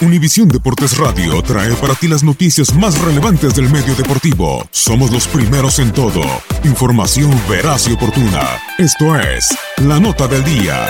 Univisión Deportes Radio trae para ti las noticias más relevantes del medio deportivo. Somos los primeros en todo. Información veraz y oportuna. Esto es La Nota del Día.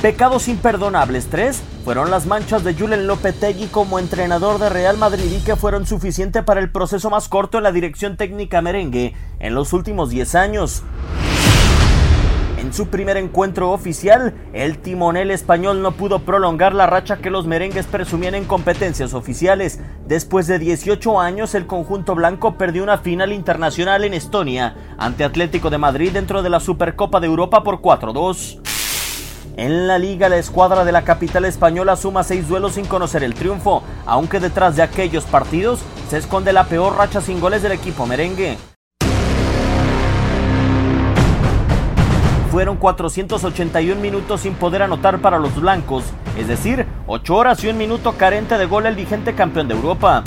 Pecados imperdonables 3 fueron las manchas de Julen Lopetegui como entrenador de Real Madrid y que fueron suficientes para el proceso más corto en la dirección técnica merengue en los últimos 10 años. Su primer encuentro oficial, el timonel español no pudo prolongar la racha que los merengues presumían en competencias oficiales. Después de 18 años, el conjunto blanco perdió una final internacional en Estonia ante Atlético de Madrid dentro de la Supercopa de Europa por 4-2. En la liga, la escuadra de la capital española suma seis duelos sin conocer el triunfo, aunque detrás de aquellos partidos se esconde la peor racha sin goles del equipo merengue. Fueron 481 minutos sin poder anotar para los blancos, es decir, 8 horas y un minuto carente de gol el vigente campeón de Europa.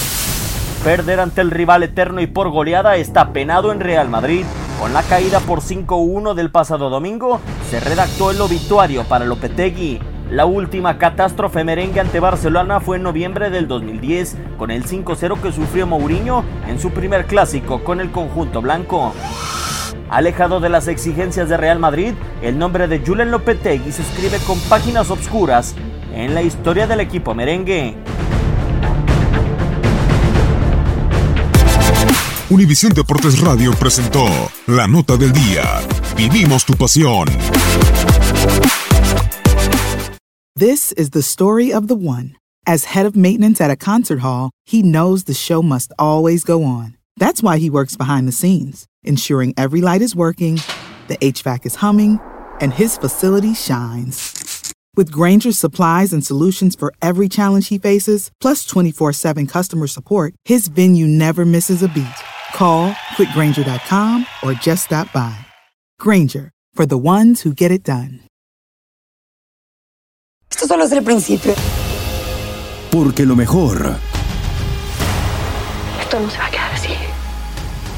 Perder ante el rival eterno y por goleada está penado en Real Madrid. Con la caída por 5-1 del pasado domingo, se redactó el obituario para Lopetegui. La última catástrofe merengue ante Barcelona fue en noviembre del 2010, con el 5-0 que sufrió Mourinho en su primer clásico con el conjunto blanco. Alejado de las exigencias de Real Madrid, el nombre de Julen Lopetegui se escribe con páginas obscuras en la historia del equipo merengue. Univisión Deportes Radio presentó La Nota del Día. Vivimos tu pasión. This is the story of the one. As head of maintenance at a concert hall, he knows the show must always go on. That's why he works behind the scenes, ensuring every light is working, the HVAC is humming, and his facility shines. With Granger's supplies and solutions for every challenge he faces, plus 24 7 customer support, his venue never misses a beat. Call quickgranger.com or just stop by. Granger, for the ones who get it done. Esto solo es el principio. Porque lo mejor, Esto no se va a quedar así.